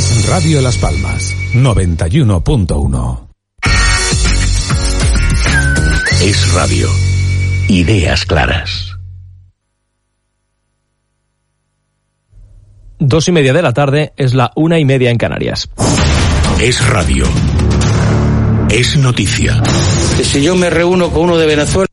Es Radio Las Palmas 91.1. Es radio. Ideas claras. Dos y media de la tarde es la una y media en Canarias. Es radio. Es noticia. Si yo me reúno con uno de Venezuela.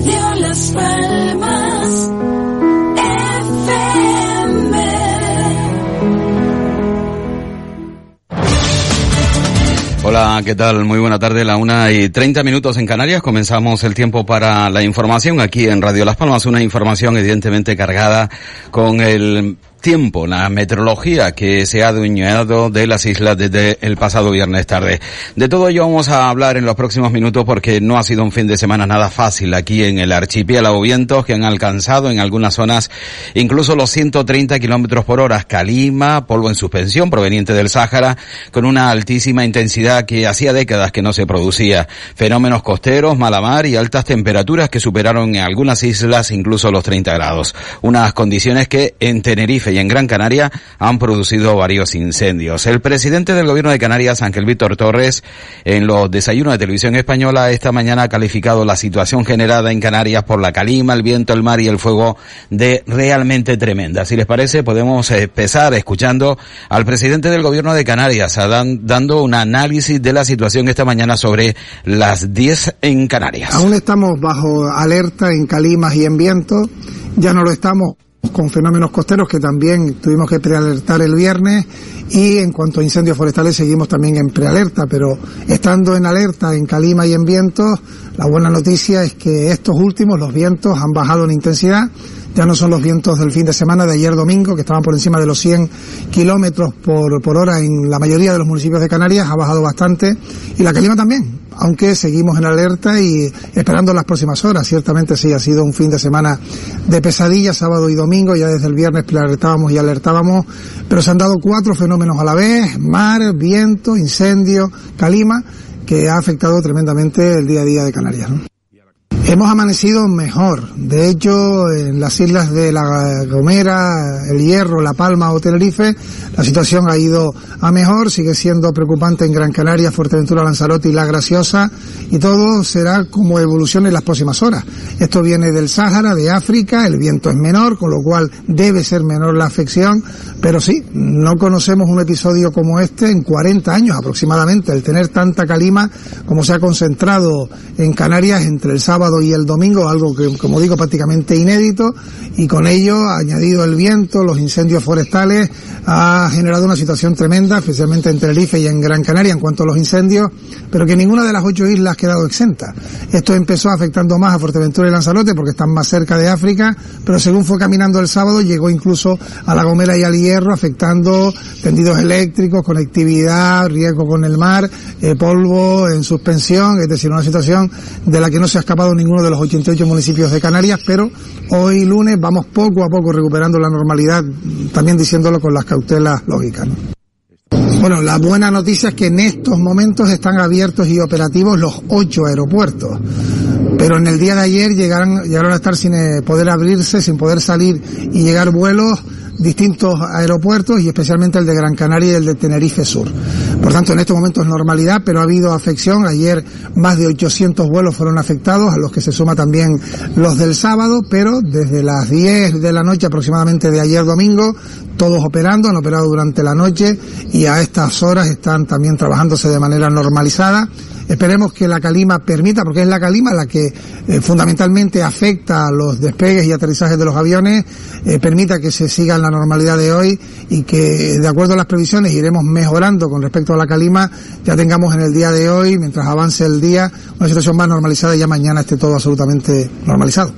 Radio Las Palmas. Hola, ¿qué tal? Muy buena tarde, la una y treinta minutos en Canarias. Comenzamos el tiempo para la información aquí en Radio Las Palmas. Una información evidentemente cargada con el tiempo, la meteorología que se ha adueñado de las islas desde el pasado viernes tarde. De todo ello vamos a hablar en los próximos minutos porque no ha sido un fin de semana nada fácil aquí en el archipiélago. Vientos que han alcanzado en algunas zonas incluso los 130 kilómetros por hora. Calima, polvo en suspensión proveniente del Sáhara con una altísima intensidad que hacía décadas que no se producía. Fenómenos costeros, malamar y altas temperaturas que superaron en algunas islas incluso los 30 grados. Unas condiciones que en Tenerife y en Gran Canaria han producido varios incendios. El presidente del gobierno de Canarias, Ángel Víctor Torres, en los desayunos de televisión española esta mañana ha calificado la situación generada en Canarias por la calima, el viento, el mar y el fuego de realmente tremenda. Si les parece, podemos empezar escuchando al presidente del gobierno de Canarias dando un análisis de la situación esta mañana sobre las 10 en Canarias. Aún estamos bajo alerta en calimas y en viento, ya no lo estamos con fenómenos costeros que también tuvimos que prealertar el viernes y en cuanto a incendios forestales seguimos también en prealerta, pero estando en alerta en calima y en vientos, la buena noticia es que estos últimos, los vientos, han bajado en intensidad, ya no son los vientos del fin de semana de ayer domingo, que estaban por encima de los 100 kilómetros por, por hora en la mayoría de los municipios de Canarias, ha bajado bastante, y la calima también, aunque seguimos en alerta y esperando las próximas horas. Ciertamente sí, ha sido un fin de semana de pesadilla, sábado y domingo, ya desde el viernes alertábamos y alertábamos, pero se han dado cuatro fenómenos a la vez, mar, viento, incendio, calima, que ha afectado tremendamente el día a día de Canarias. Hemos amanecido mejor. De hecho, en las islas de La Gomera, El Hierro, La Palma o Tenerife, la situación ha ido a mejor. Sigue siendo preocupante en Gran Canaria, Fuerteventura, Lanzarote y La Graciosa. Y todo será como evolucione en las próximas horas. Esto viene del Sáhara, de África. El viento es menor, con lo cual debe ser menor la afección. Pero sí, no conocemos un episodio como este en 40 años aproximadamente. El tener tanta calima como se ha concentrado en Canarias entre el sábado y el domingo, algo que, como digo, prácticamente inédito, y con ello, añadido el viento, los incendios forestales, ha generado una situación tremenda, especialmente en Tenerife y en Gran Canaria en cuanto a los incendios, pero que ninguna de las ocho islas ha quedado exenta. Esto empezó afectando más a Fuerteventura y Lanzarote porque están más cerca de África, pero según fue caminando el sábado, llegó incluso a La Gomera y al Hierro, afectando tendidos eléctricos, conectividad, riesgo con el mar, eh, polvo en suspensión, es decir, una situación de la que no se ha escapado ninguno de los 88 municipios de Canarias, pero hoy lunes vamos poco a poco recuperando la normalidad, también diciéndolo con las cautelas lógicas. ¿no? Bueno, la buena noticia es que en estos momentos están abiertos y operativos los ocho aeropuertos. Pero en el día de ayer llegaron, llegaron a estar sin eh, poder abrirse, sin poder salir y llegar vuelos distintos aeropuertos y especialmente el de Gran Canaria y el de Tenerife Sur. Por tanto, en estos momentos normalidad, pero ha habido afección. Ayer más de 800 vuelos fueron afectados, a los que se suma también los del sábado, pero desde las 10 de la noche aproximadamente de ayer domingo, todos operando, han operado durante la noche y a estas horas están también trabajándose de manera normalizada. Esperemos que la calima permita, porque es la calima la que eh, fundamentalmente afecta a los despegues y aterrizajes de los aviones, eh, permita que se siga en la normalidad de hoy y que, de acuerdo a las previsiones, iremos mejorando con respecto a la calima, ya tengamos en el día de hoy, mientras avance el día, una situación más normalizada y ya mañana esté todo absolutamente normalizado.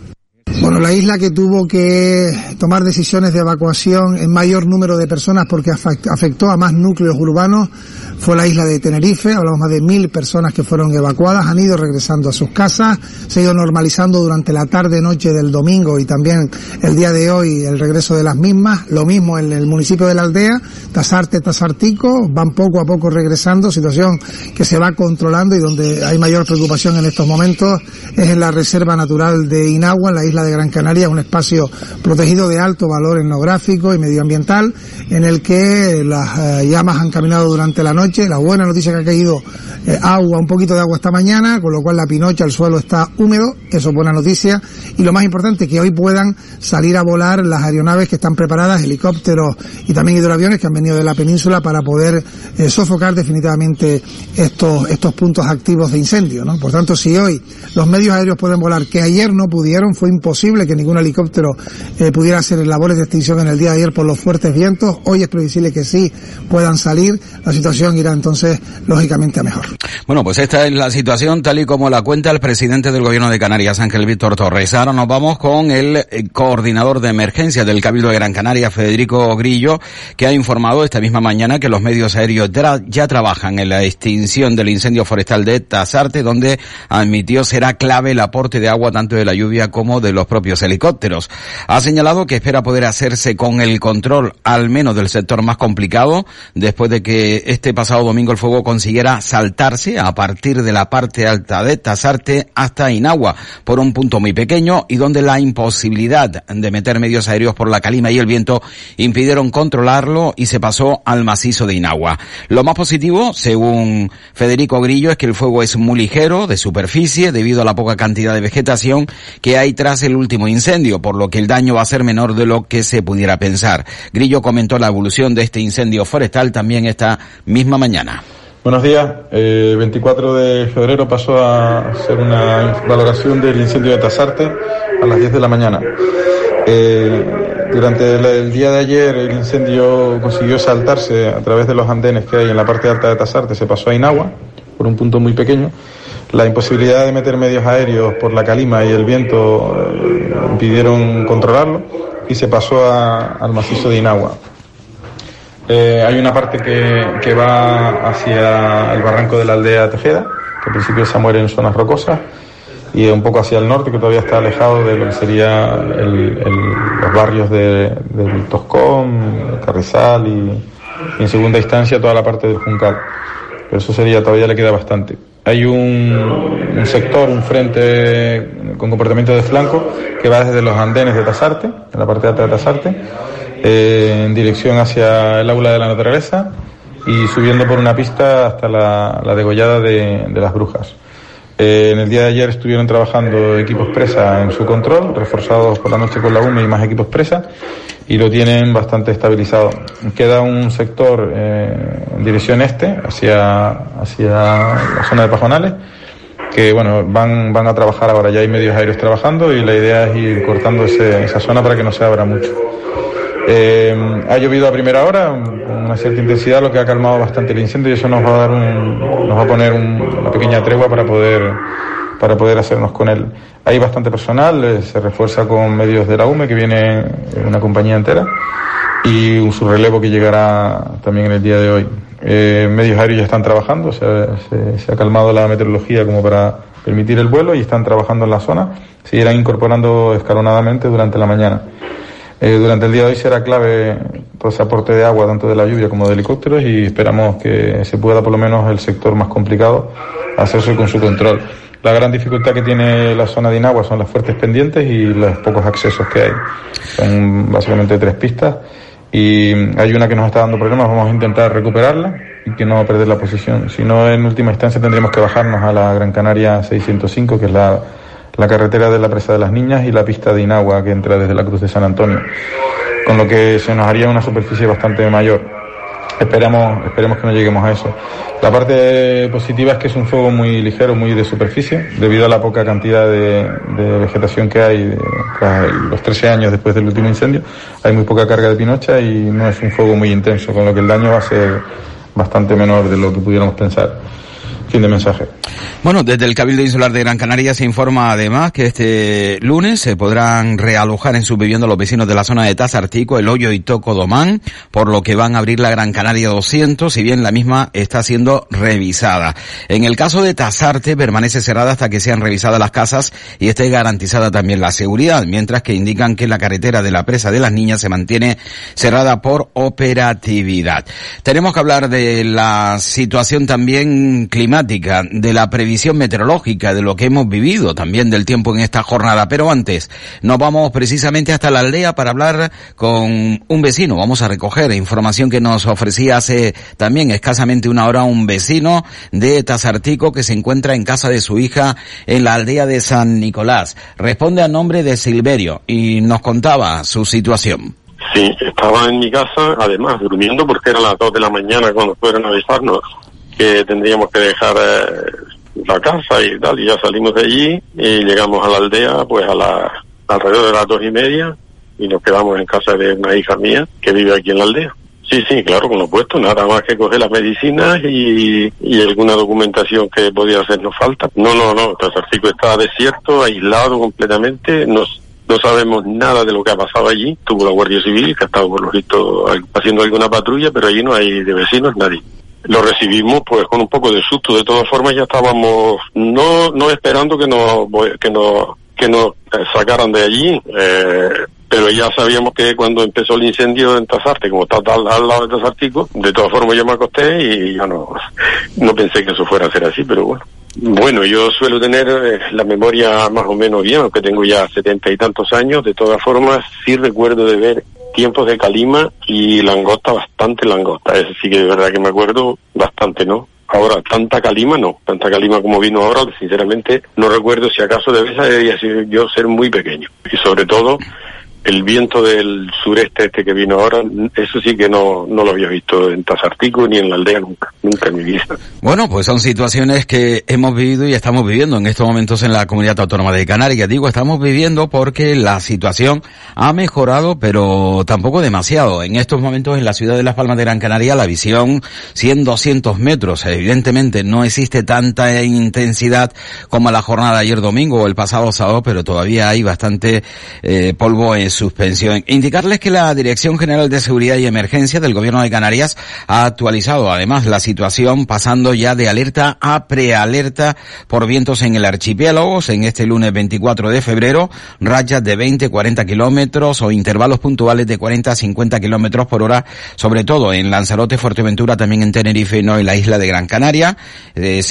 Bueno, la isla que tuvo que tomar decisiones de evacuación en mayor número de personas porque afectó a más núcleos urbanos fue la isla de Tenerife, hablamos más de mil personas que fueron evacuadas, han ido regresando a sus casas, se ha ido normalizando durante la tarde, noche del domingo y también el día de hoy el regreso de las mismas, lo mismo en el municipio de la aldea, Tasarte, Tasartico, van poco a poco regresando, situación que se va controlando y donde hay mayor preocupación en estos momentos es en la Reserva Natural de Inagua, en la isla de Gran Canaria, un espacio protegido de alto valor etnográfico y medioambiental, en el que las eh, llamas han caminado durante la noche la buena noticia que ha caído eh, agua, un poquito de agua esta mañana, con lo cual la pinocha, el suelo está húmedo, eso es buena noticia. Y lo más importante, que hoy puedan salir a volar las aeronaves que están preparadas, helicópteros y también hidroaviones que han venido de la península para poder eh, sofocar definitivamente estos, estos puntos activos de incendio, ¿no? Por tanto, si hoy los medios aéreos pueden volar, que ayer no pudieron, fue imposible que ningún helicóptero eh, pudiera hacer labores de extinción en el día de ayer por los fuertes vientos, hoy es previsible que sí puedan salir, la situación irá entonces lógicamente a mejor. Bueno, pues esta es la situación tal y como la cuenta el presidente del gobierno de Canarias, Ángel Víctor Torres. Ahora nos vamos con el eh, coordinador de emergencia del Cabildo de Gran Canaria, Federico Grillo, que ha informado esta misma mañana que los medios aéreos ya trabajan en la extinción del incendio forestal de Tasarte, donde admitió será clave el aporte de agua tanto de la lluvia como de los propios helicópteros. Ha señalado que espera poder hacerse con el control al menos del sector más complicado después de que este pasado domingo el fuego consiguiera saltarse a partir de la parte alta de Tasarte hasta Inagua por un punto muy pequeño y donde la imposibilidad de meter medios aéreos por la calima y el viento impidieron controlarlo y se pasó al macizo de Inagua. Lo más positivo, según Federico Grillo, es que el fuego es muy ligero de superficie debido a la poca cantidad de vegetación que hay tras el último incendio, por lo que el daño va a ser menor de lo que se pudiera pensar. Grillo comentó la evolución de este incendio forestal también esta misma mañana. Buenos días. Eh, 24 de febrero pasó a ser una valoración del incendio de Tasarte a las 10 de la mañana. Eh, durante el, día de ayer el incendio consiguió saltarse a través de los andenes que hay en la parte alta de Tasarte, se pasó a Inagua por un punto muy pequeño. La imposibilidad de meter medios aéreos por la calima y el viento eh, impidieron controlarlo y se pasó al macizo de Inagua. Eh, hay una parte que, va hacia el barranco de la aldea Tejeda, que al principio se muere en zonas rocosas, y un poco hacia el norte, que todavía está alejado de lo que sería los barrios de, del Toscón, Carrizal y, en segunda instancia toda la parte del Juncal. Pero eso sería, todavía le queda bastante. Hay un, un sector, un frente con comportamiento de flanco que va desde los andenes de Tasarte, en la parte alta de Tasarte, eh, en dirección hacia el aula de la naturaleza y subiendo por una pista hasta la, la degollada de, las brujas. Eh, en el día de ayer estuvieron trabajando equipos presa en su control, reforzados por la noche con la UME y más equipos presa, y lo tienen bastante estabilizado. Queda un sector eh, en dirección este, hacia, hacia la zona de Pajonales, que bueno, van, van a trabajar ahora, ya hay medios aéreos trabajando y la idea es ir cortando esa zona para que no se abra mucho. Eh, ha llovido a primera hora, con una cierta intensidad, lo que ha calmado bastante el incendio y eso nos va a dar un, nos va a poner una pequeña tregua para poder, para poder hacernos con él. Hay bastante personal, eh, se refuerza con medios de la UME, que viene una compañía entera, y un subrelevo que llegará también en el día de hoy. Eh, medios aéreos ya están trabajando, se, se, se ha calmado la meteorología como para permitir el vuelo y están trabajando en la zona, se irán incorporando escalonadamente durante la mañana. Eh, durante el día de hoy será clave todo ese aporte de agua, tanto de la lluvia como de helicópteros, y esperamos que se pueda, por lo menos el sector más complicado, hacerse con su control. La gran dificultad que tiene la zona de Inagua son las fuertes pendientes y los pocos accesos que hay. Son básicamente tres pistas y hay una que nos está dando problemas, vamos a intentar recuperarla y que no perder la posición. Si no, en última instancia tendremos que bajarnos a la Gran Canaria 605, que es la la carretera de la presa de las niñas y la pista de Inagua que entra desde la Cruz de San Antonio, con lo que se nos haría una superficie bastante mayor. Esperamos, esperemos que no lleguemos a eso. La parte positiva es que es un fuego muy ligero, muy de superficie, debido a la poca cantidad de, vegetación que hay tras los 13 años después del último incendio. Hay muy poca carga de pinocha y no es un fuego muy intenso, con lo que el daño va a ser bastante menor de lo que pudiéramos pensar. Bueno, desde el Cabildo Insular de Gran Canaria se informa además que este lunes se podrán realojar en su vivienda los vecinos de la zona de Tazartico, El Hoyo y Tocodomán, por lo que van a abrir la Gran Canaria 200, si bien la misma está siendo revisada. En el caso de Tazarte permanece cerrada hasta que sean revisadas las casas y esté garantizada también la seguridad, mientras que indican que la carretera de la presa de las niñas se mantiene cerrada por operatividad. Tenemos que hablar de la situación también climática, de la previsión meteorológica, de lo que hemos vivido también del tiempo en esta jornada. Pero antes, nos vamos precisamente hasta la aldea para hablar con un vecino. Vamos a recoger información que nos ofrecía hace también escasamente una hora un vecino de Tazartico que se encuentra en casa de su hija en la aldea de San Nicolás. Responde a nombre de Silverio y nos contaba su situación. Sí, estaba en mi casa, además durmiendo porque eran las 2 de la mañana cuando fueron a avisarnos que tendríamos que dejar eh, la casa y tal, y ya salimos de allí y llegamos a la aldea pues a la, alrededor de las dos y media y nos quedamos en casa de una hija mía que vive aquí en la aldea. Sí, sí, claro, con lo puesto, nada más que coger las medicinas y, y alguna documentación que podía hacernos falta. No, no, no, Tazarcico está desierto, aislado completamente, nos no sabemos nada de lo que ha pasado allí. Tuvo la Guardia Civil, que ha estado por lo visto haciendo alguna patrulla, pero allí no hay de vecinos nadie. Lo recibimos pues con un poco de susto. De todas formas ya estábamos no no esperando que nos que nos que nos sacaran de allí. Eh, pero ya sabíamos que cuando empezó el incendio en Tazarte, como está al, al lado de Tazartico, de todas formas yo me acosté y ya no, no pensé que eso fuera a ser así, pero bueno. Bueno, yo suelo tener eh, la memoria más o menos bien, aunque tengo ya setenta y tantos años. De todas formas, sí recuerdo de ver tiempos de calima y langosta, bastante langosta. Es sí que de verdad que me acuerdo bastante, ¿no? Ahora, tanta calima no, tanta calima como vino ahora, sinceramente no recuerdo si acaso debe ser yo ser muy pequeño. Y sobre todo, el viento del sureste este que vino ahora, eso sí que no, no lo había visto en Tazartico ni en la aldea nunca, nunca en mi vida. Bueno, pues son situaciones que hemos vivido y estamos viviendo en estos momentos en la comunidad autónoma de Canarias. Digo, estamos viviendo porque la situación ha mejorado, pero tampoco demasiado. En estos momentos en la ciudad de Las Palmas de Gran Canaria, la visión 100, 200 metros. Evidentemente no existe tanta intensidad como la jornada de ayer domingo o el pasado sábado, pero todavía hay bastante eh, polvo en suspensión. Indicarles que la Dirección General de Seguridad y Emergencia del Gobierno de Canarias ha actualizado además la situación pasando ya de alerta a prealerta por vientos en el archipiélago en este lunes 24 de febrero, rayas de 20, 40 kilómetros o intervalos puntuales de 40 a 50 kilómetros por hora, sobre todo en Lanzarote, Fuerteventura, también en Tenerife y no en la isla de Gran Canaria. Eh,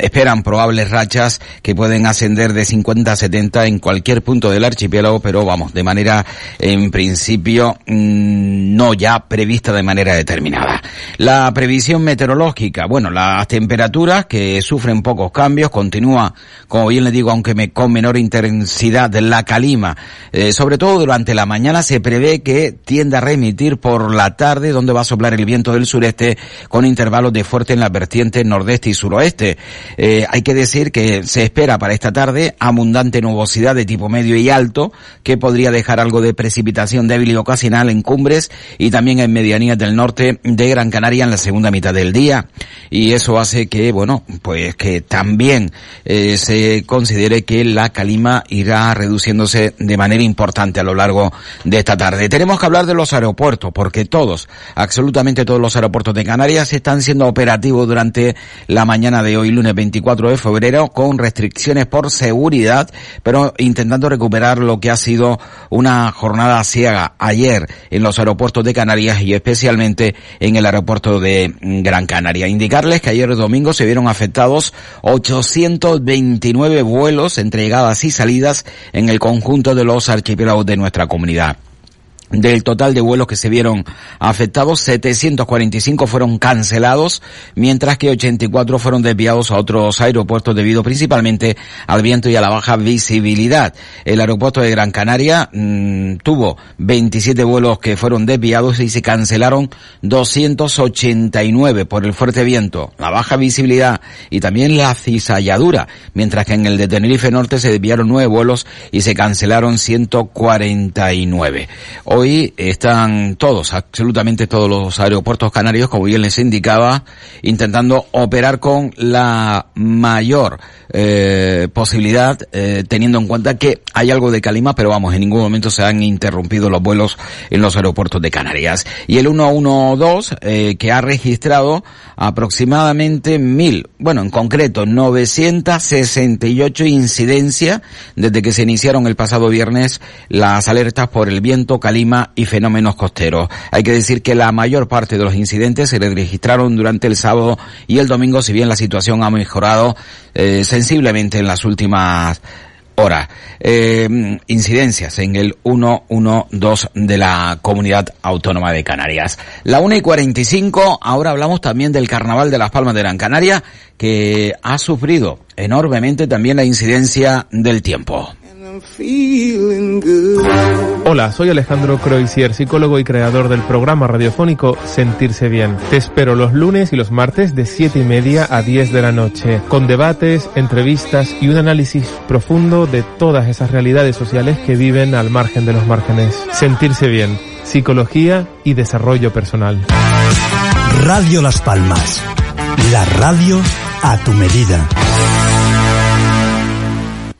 esperan probables rachas que pueden ascender de 50 a 70 en cualquier punto del archipiélago, pero vamos, de manera en principio mm, no ya prevista de manera determinada. La previsión meteorológica, bueno, las temperaturas que sufren pocos cambios, continúa, como bien le digo, aunque me, con menor intensidad la calima, eh, sobre todo durante la mañana se prevé que tienda a remitir por la tarde, donde va a soplar el viento del sureste con intervalos de fuerte en la vertiente nordeste y suroeste. Eh, hay que decir que se espera para esta tarde abundante nubosidad de tipo medio y alto que podría dejar algo de precipitación débil y ocasional en cumbres y también en medianías del norte de Gran Canaria en la segunda mitad del día. Y eso hace que, bueno, pues que también eh, se considere que la calima irá reduciéndose de manera importante a lo largo de esta tarde. Tenemos que hablar de los aeropuertos porque todos, absolutamente todos los aeropuertos de Canarias están siendo operativos durante la mañana de hoy lunes 24 de febrero con restricciones por seguridad, pero intentando recuperar lo que ha sido una jornada ciega ayer en los aeropuertos de Canarias y especialmente en el aeropuerto de Gran Canaria. Indicarles que ayer domingo se vieron afectados 829 vuelos entre llegadas y salidas en el conjunto de los archipiélagos de nuestra comunidad. Del total de vuelos que se vieron afectados, 745 fueron cancelados, mientras que 84 fueron desviados a otros aeropuertos debido principalmente al viento y a la baja visibilidad. El aeropuerto de Gran Canaria mmm, tuvo 27 vuelos que fueron desviados y se cancelaron 289 por el fuerte viento, la baja visibilidad y también la cizalladura, mientras que en el de Tenerife Norte se desviaron 9 vuelos y se cancelaron 149 Hoy están todos, absolutamente todos los aeropuertos canarios, como bien les indicaba, intentando operar con la mayor eh, posibilidad, eh, teniendo en cuenta que hay algo de calima, pero vamos, en ningún momento se han interrumpido los vuelos en los aeropuertos de Canarias. Y el 112, eh, que ha registrado aproximadamente mil, bueno, en concreto, 968 incidencias desde que se iniciaron el pasado viernes las alertas por el viento, calima y fenómenos costeros. Hay que decir que la mayor parte de los incidentes se registraron durante el sábado y el domingo, si bien la situación ha mejorado eh, sensiblemente en las últimas horas. Eh, incidencias en el 112 de la Comunidad Autónoma de Canarias. La 1 y 45, ahora hablamos también del Carnaval de las Palmas de Gran Canaria, que ha sufrido enormemente también la incidencia del tiempo. Hola, soy Alejandro Croisier, psicólogo y creador del programa radiofónico Sentirse Bien. Te espero los lunes y los martes de 7 y media a 10 de la noche, con debates, entrevistas y un análisis profundo de todas esas realidades sociales que viven al margen de los márgenes. Sentirse Bien, psicología y desarrollo personal. Radio Las Palmas, la radio a tu medida.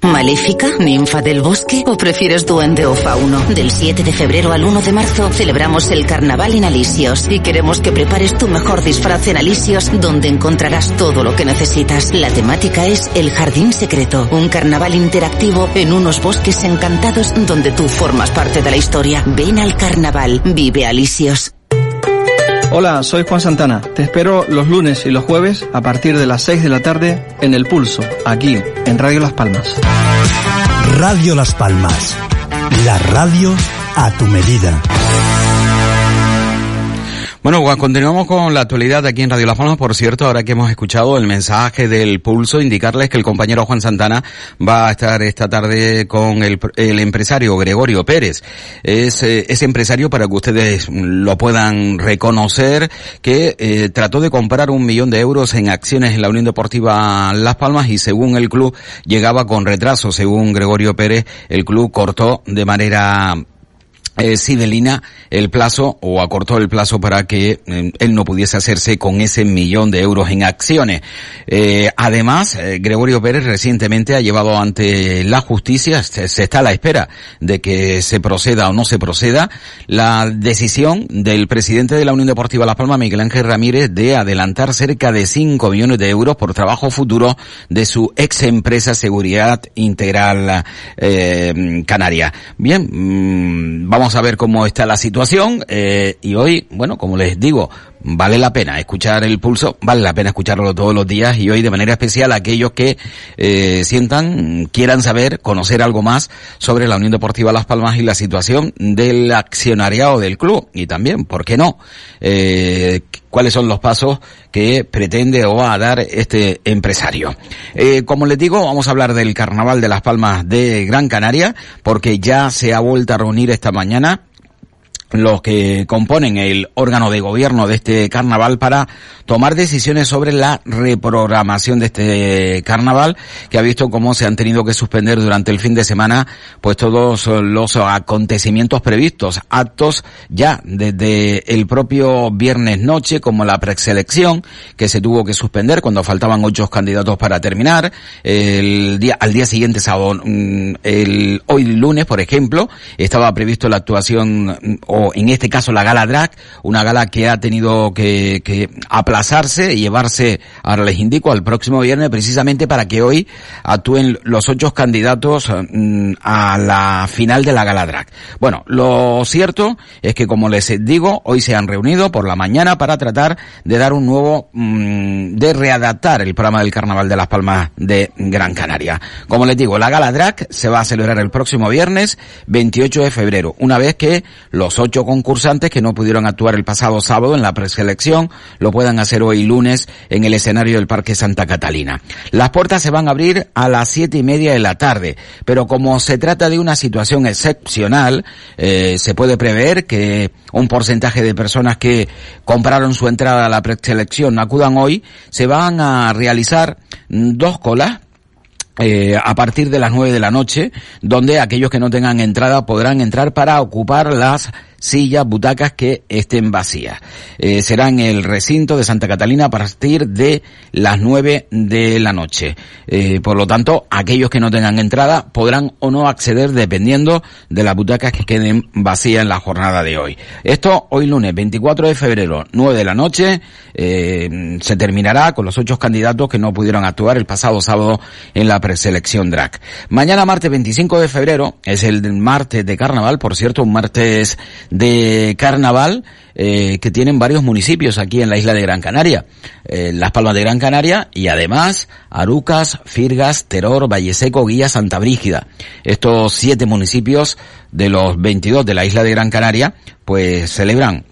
¿Maléfica? ¿Ninfa del bosque? ¿O prefieres duende o fauno? Del 7 de febrero al 1 de marzo celebramos el carnaval en Alisios y queremos que prepares tu mejor disfraz en Alisios donde encontrarás todo lo que necesitas. La temática es El Jardín Secreto, un carnaval interactivo en unos bosques encantados donde tú formas parte de la historia. Ven al carnaval, vive Alisios. Hola, soy Juan Santana. Te espero los lunes y los jueves a partir de las 6 de la tarde en El Pulso, aquí, en Radio Las Palmas. Radio Las Palmas. La radio a tu medida. Bueno, continuamos con la actualidad aquí en Radio Las Palmas. Por cierto, ahora que hemos escuchado el mensaje del pulso, indicarles que el compañero Juan Santana va a estar esta tarde con el, el empresario Gregorio Pérez. Es eh, empresario, para que ustedes lo puedan reconocer, que eh, trató de comprar un millón de euros en acciones en la Unión Deportiva Las Palmas y según el club llegaba con retraso. Según Gregorio Pérez, el club cortó de manera eh, Sidelina el plazo o acortó el plazo para que eh, él no pudiese hacerse con ese millón de euros en acciones. Eh, además, eh, Gregorio Pérez recientemente ha llevado ante la justicia, se, se, está a la espera de que se proceda o no se proceda, la decisión del presidente de la Unión Deportiva Las Palmas, Miguel Ángel Ramírez, de adelantar cerca de 5 millones de euros por trabajo futuro de su ex empresa Seguridad Integral Canaria. Bien, mmm, vamos a ver cómo está la situación eh, y hoy, bueno, como les digo, vale la pena escuchar el pulso, vale la pena escucharlo todos los días y hoy de manera especial aquellos que eh, sientan, quieran saber, conocer algo más sobre la Unión Deportiva Las Palmas y la situación del accionariado del club y también, ¿por qué no? Eh, cuáles son los pasos que pretende o va a dar este empresario. Eh, como les digo, vamos a hablar del Carnaval de Las Palmas de Gran Canaria, porque ya se ha vuelto a reunir esta mañana los que componen el órgano de gobierno de este carnaval para tomar decisiones sobre la reprogramación de este carnaval que ha visto cómo se han tenido que suspender durante el fin de semana pues todos los acontecimientos previstos, actos ya desde el propio viernes noche como la preselección que se tuvo que suspender cuando faltaban ocho candidatos para terminar, el día al día siguiente sábado el hoy lunes por ejemplo estaba previsto la actuación o en este caso la gala drag, una gala que ha tenido que, que aplazarse y llevarse, ahora les indico, al próximo viernes precisamente para que hoy actúen los ocho candidatos mm, a la final de la gala drag. Bueno, lo cierto es que como les digo, hoy se han reunido por la mañana para tratar de dar un nuevo, mm, de readaptar el programa del Carnaval de las Palmas de Gran Canaria. Como les digo, la gala drag se va a celebrar el próximo viernes 28 de febrero, una vez que los ocho concursantes que no pudieron actuar el pasado sábado en la preselección lo puedan hacer hoy lunes en el escenario del Parque Santa Catalina. Las puertas se van a abrir a las siete y media de la tarde, pero como se trata de una situación excepcional, eh, se puede prever que un porcentaje de personas que compraron su entrada a la preselección acudan hoy, se van a realizar dos colas eh, a partir de las nueve de la noche, donde aquellos que no tengan entrada podrán entrar para ocupar las sillas, butacas que estén vacías. Eh, será en el recinto de Santa Catalina a partir de las 9 de la noche. Eh, por lo tanto, aquellos que no tengan entrada podrán o no acceder dependiendo de las butacas que queden vacías en la jornada de hoy. Esto hoy lunes 24 de febrero, 9 de la noche, eh, se terminará con los ocho candidatos que no pudieron actuar el pasado sábado en la preselección DRAC. Mañana martes 25 de febrero es el martes de carnaval, por cierto, un martes de carnaval eh, que tienen varios municipios aquí en la isla de Gran Canaria. Eh, Las Palmas de Gran Canaria y además Arucas, Firgas, Teror, Valleseco, Guía, Santa Brígida. Estos siete municipios de los 22 de la isla de Gran Canaria pues celebran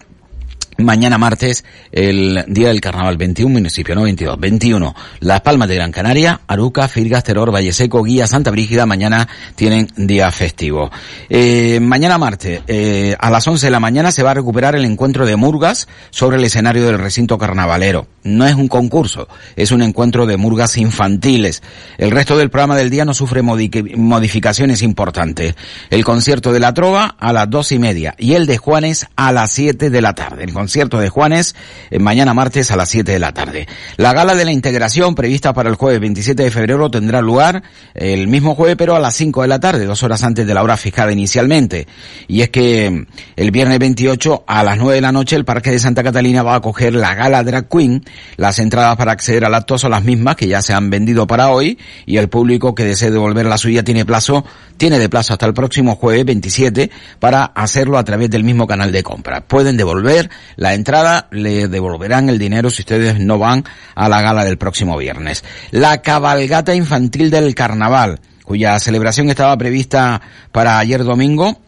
Mañana martes, el día del carnaval, 21 municipios, no 22, 21. Las Palmas de Gran Canaria, Aruca, Firgas, Teror, Valle Seco, Guía, Santa Brígida, mañana tienen día festivo. Eh, mañana martes, eh, a las 11 de la mañana se va a recuperar el encuentro de murgas sobre el escenario del recinto carnavalero. No es un concurso, es un encuentro de murgas infantiles. El resto del programa del día no sufre modificaciones importantes. El concierto de la trova a las dos y media y el de Juanes a las 7 de la tarde. El concierto de Juanes eh, mañana martes a las 7 de la tarde. La gala de la integración prevista para el jueves 27 de febrero tendrá lugar el mismo jueves pero a las 5 de la tarde, dos horas antes de la hora fijada inicialmente. Y es que mm, el viernes 28 a las 9 de la noche el Parque de Santa Catalina va a acoger la gala Drag Queen. Las entradas para acceder al acto son las mismas que ya se han vendido para hoy y el público que desee devolver la suya tiene plazo, tiene de plazo hasta el próximo jueves 27 para hacerlo a través del mismo canal de compra. Pueden devolver la entrada le devolverán el dinero si ustedes no van a la gala del próximo viernes. La cabalgata infantil del carnaval, cuya celebración estaba prevista para ayer domingo,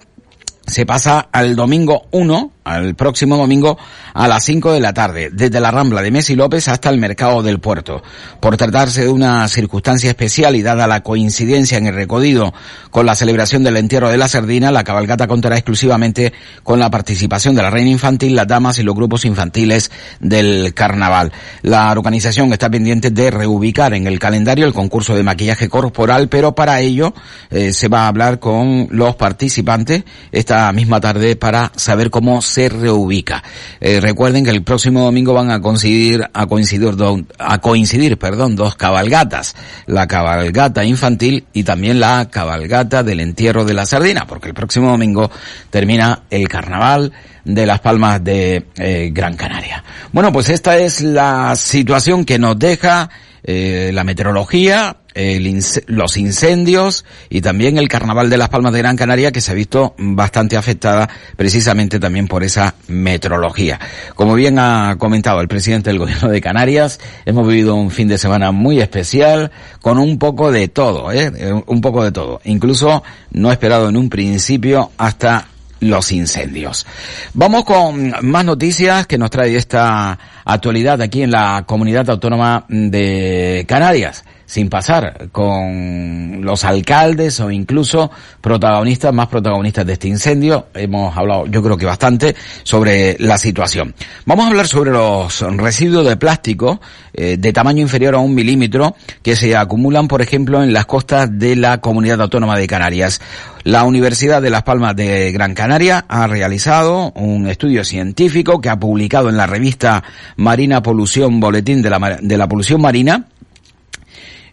se pasa al domingo 1 al próximo domingo a las 5 de la tarde, desde la Rambla de Messi López hasta el Mercado del Puerto. Por tratarse de una circunstancia especial y dada la coincidencia en el recodido con la celebración del entierro de la sardina, la cabalgata contará exclusivamente con la participación de la reina infantil, las damas y los grupos infantiles del carnaval. La organización está pendiente de reubicar en el calendario el concurso de maquillaje corporal, pero para ello eh, se va a hablar con los participantes esta misma tarde para saber cómo se reubica. Eh, recuerden que el próximo domingo van a coincidir, a coincidir, a coincidir, perdón, dos cabalgatas. La cabalgata infantil y también la cabalgata del entierro de la sardina, porque el próximo domingo termina el carnaval de las Palmas de eh, Gran Canaria. Bueno, pues esta es la situación que nos deja eh, la meteorología, los incendios y también el carnaval de las Palmas de Gran Canaria que se ha visto bastante afectada precisamente también por esa meteorología. Como bien ha comentado el presidente del gobierno de Canarias, hemos vivido un fin de semana muy especial con un poco de todo, ¿eh? un poco de todo. Incluso no esperado en un principio hasta los incendios. Vamos con más noticias que nos trae esta actualidad aquí en la comunidad autónoma de Canarias sin pasar con los alcaldes o incluso protagonistas, más protagonistas de este incendio. Hemos hablado, yo creo que bastante, sobre la situación. Vamos a hablar sobre los residuos de plástico eh, de tamaño inferior a un milímetro que se acumulan, por ejemplo, en las costas de la comunidad autónoma de Canarias. La Universidad de Las Palmas de Gran Canaria ha realizado un estudio científico que ha publicado en la revista Marina Polución Boletín de la, de la Polución Marina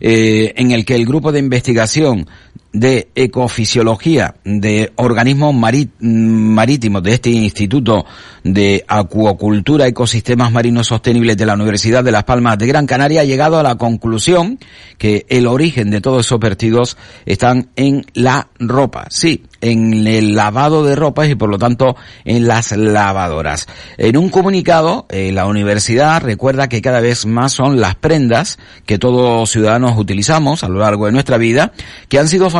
eh, en el que el grupo de investigación de ecofisiología de organismos marítimos de este Instituto de Acuacultura, Ecosistemas Marinos Sostenibles de la Universidad de Las Palmas de Gran Canaria ha llegado a la conclusión que el origen de todos esos vertidos están en la ropa. Sí, en el lavado de ropas y por lo tanto en las lavadoras. En un comunicado, eh, la universidad recuerda que cada vez más son las prendas que todos ciudadanos utilizamos a lo largo de nuestra vida que han sido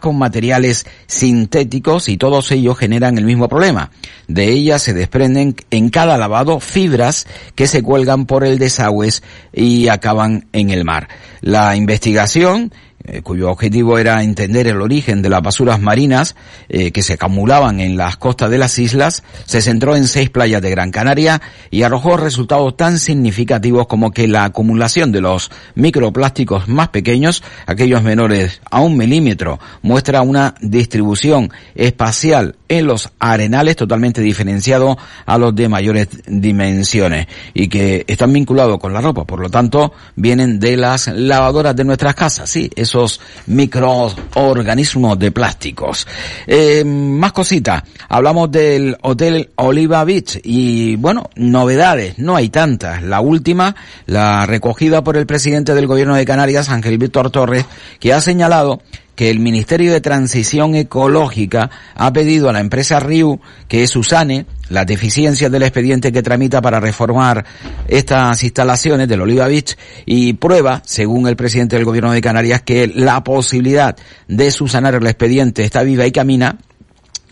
con materiales sintéticos y todos ellos generan el mismo problema. De ellas se desprenden en cada lavado fibras que se cuelgan por el desagüe y acaban en el mar. La investigación eh, cuyo objetivo era entender el origen de las basuras marinas eh, que se acumulaban en las costas de las islas, se centró en seis playas de Gran Canaria y arrojó resultados tan significativos como que la acumulación de los microplásticos más pequeños, aquellos menores a un milímetro, muestra una distribución espacial en los arenales totalmente diferenciado a los de mayores dimensiones y que están vinculados con la ropa, por lo tanto vienen de las lavadoras de nuestras casas, sí, esos microorganismos de plásticos. Eh, más cositas, hablamos del Hotel Oliva Beach y bueno, novedades, no hay tantas. La última, la recogida por el presidente del gobierno de Canarias, Ángel Víctor Torres, que ha señalado que el Ministerio de Transición Ecológica ha pedido a la empresa RIU que susane las deficiencias del expediente que tramita para reformar estas instalaciones del Oliva Beach y prueba, según el presidente del gobierno de Canarias, que la posibilidad de susanar el expediente está viva y camina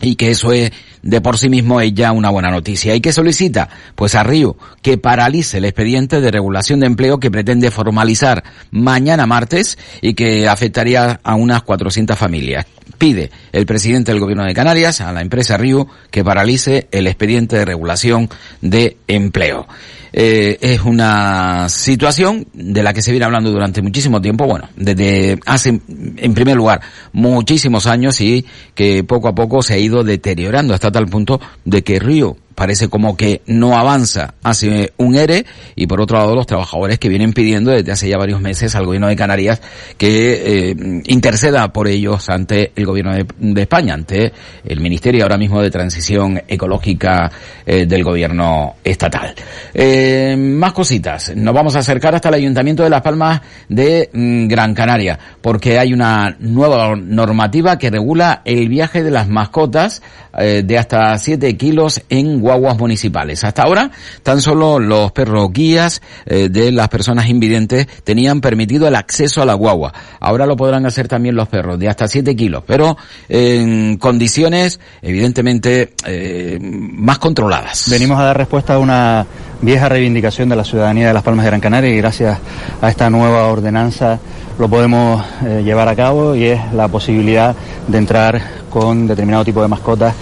y que eso es de por sí mismo es ya una buena noticia. ¿Y qué solicita? Pues a Río que paralice el expediente de regulación de empleo que pretende formalizar mañana martes y que afectaría a unas 400 familias. Pide el presidente del gobierno de Canarias a la empresa Río que paralice el expediente de regulación de empleo. Eh, es una situación de la que se viene hablando durante muchísimo tiempo, bueno, desde hace, en primer lugar, muchísimos años y que poco a poco se ha ido deteriorando hasta tal punto de que Río parece como que no avanza hace un ERE y por otro lado los trabajadores que vienen pidiendo desde hace ya varios meses al gobierno de Canarias que eh, interceda por ellos ante el gobierno de, España, ante el Ministerio ahora mismo de Transición Ecológica eh, del gobierno estatal. Eh, más cositas. Nos vamos a acercar hasta el Ayuntamiento de Las Palmas de mm, Gran Canaria porque hay una nueva normativa que regula el viaje de las mascotas de hasta 7 kilos en guaguas municipales. Hasta ahora, tan solo los perros guías eh, de las personas invidentes tenían permitido el acceso a la guagua. Ahora lo podrán hacer también los perros de hasta 7 kilos, pero en condiciones evidentemente eh, más controladas. Venimos a dar respuesta a una vieja reivindicación de la ciudadanía de Las Palmas de Gran Canaria y gracias a esta nueva ordenanza lo podemos eh, llevar a cabo y es la posibilidad de entrar con determinado tipo de mascotas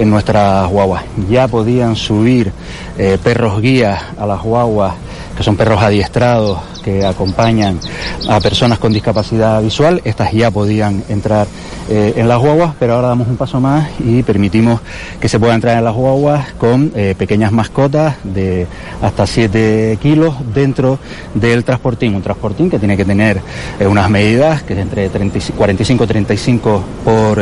en nuestras guaguas. Ya podían subir eh, perros guías a las guaguas, que son perros adiestrados que acompañan a personas con discapacidad visual. Estas ya podían entrar eh, en las guaguas, pero ahora damos un paso más y permitimos que se pueda entrar en las guaguas con eh, pequeñas mascotas de hasta 7 kilos dentro del transportín. Un transportín que tiene que tener unas medidas que es entre 45-35 por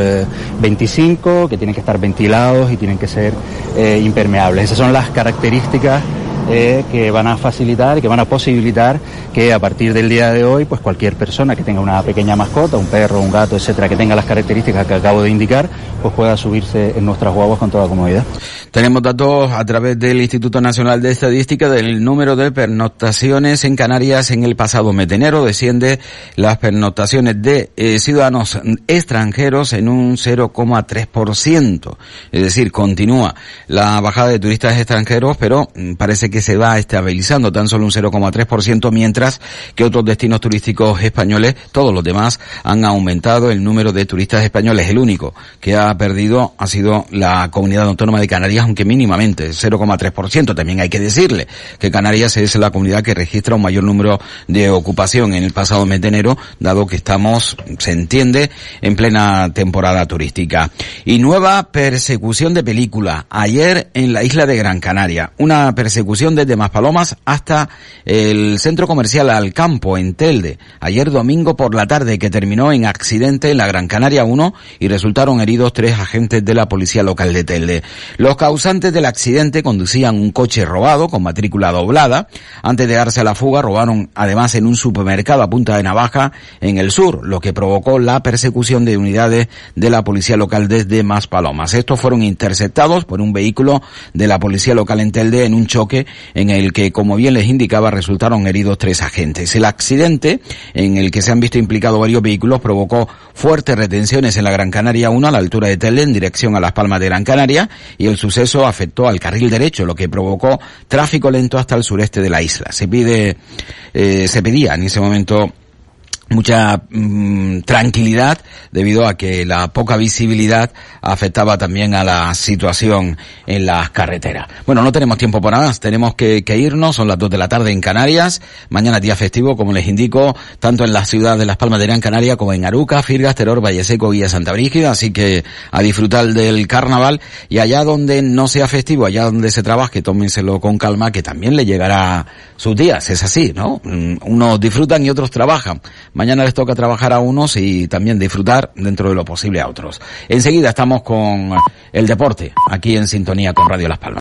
25, que tienen que estar ventilados y tienen que ser impermeables. Esas son las características que van a facilitar y que van a posibilitar que a partir del día de hoy, pues cualquier persona que tenga una pequeña mascota, un perro, un gato, etcétera, que tenga las características que acabo de indicar, pues pueda subirse en nuestras guaguas con toda comodidad. Tenemos datos a través del Instituto Nacional de Estadística del número de pernoctaciones en Canarias en el pasado mes de enero. Desciende las pernoctaciones de eh, ciudadanos extranjeros en un 0,3%. Es decir, continúa la bajada de turistas extranjeros, pero mm, parece que se va estabilizando tan solo un 0,3%, mientras que otros destinos turísticos españoles, todos los demás, han aumentado el número de turistas españoles. El único que ha perdido ha sido la comunidad autónoma de Canarias, aunque mínimamente, 0,3%. También hay que decirle que Canarias es la comunidad que registra un mayor número de ocupación en el pasado mes de enero, dado que estamos, se entiende, en plena temporada turística. Y nueva persecución de película. Ayer en la isla de Gran Canaria. Una persecución desde Maspalomas hasta el centro comercial Alcampo en Telde, ayer domingo por la tarde que terminó en accidente en la Gran Canaria 1 y resultaron heridos tres agentes de la policía local de Telde. Los causantes del accidente conducían un coche robado con matrícula doblada. Antes de darse a la fuga robaron además en un supermercado a punta de navaja en el sur, lo que provocó la persecución de unidades de la policía local desde Maspalomas. Estos fueron interceptados por un vehículo de la policía local en Telde en un choque en el que, como bien les indicaba, resultaron heridos tres agentes. El accidente, en el que se han visto implicados varios vehículos, provocó fuertes retenciones en la Gran Canaria 1 a la altura de Telde en dirección a Las Palmas de Gran Canaria y el suceso afectó al carril derecho, lo que provocó tráfico lento hasta el sureste de la isla. Se pide, eh, se pedía en ese momento mucha mm, tranquilidad debido a que la poca visibilidad afectaba también a la situación en las carreteras. Bueno, no tenemos tiempo para más, tenemos que, irnos, son las dos de la tarde en Canarias, mañana día festivo, como les indico, tanto en la ciudad de Las Palmas de Gran Canaria como en Aruca, Firgas, Teror, Valleseco, Guía Santa Brígida, así que a disfrutar del carnaval y allá donde no sea festivo, allá donde se trabaje, tómenselo con calma, que también le llegará sus días, es así, ¿no? Mm, Unos disfrutan y otros trabajan. Mañana les toca trabajar a unos y también disfrutar dentro de lo posible a otros. Enseguida estamos con el deporte, aquí en sintonía con Radio Las Palmas.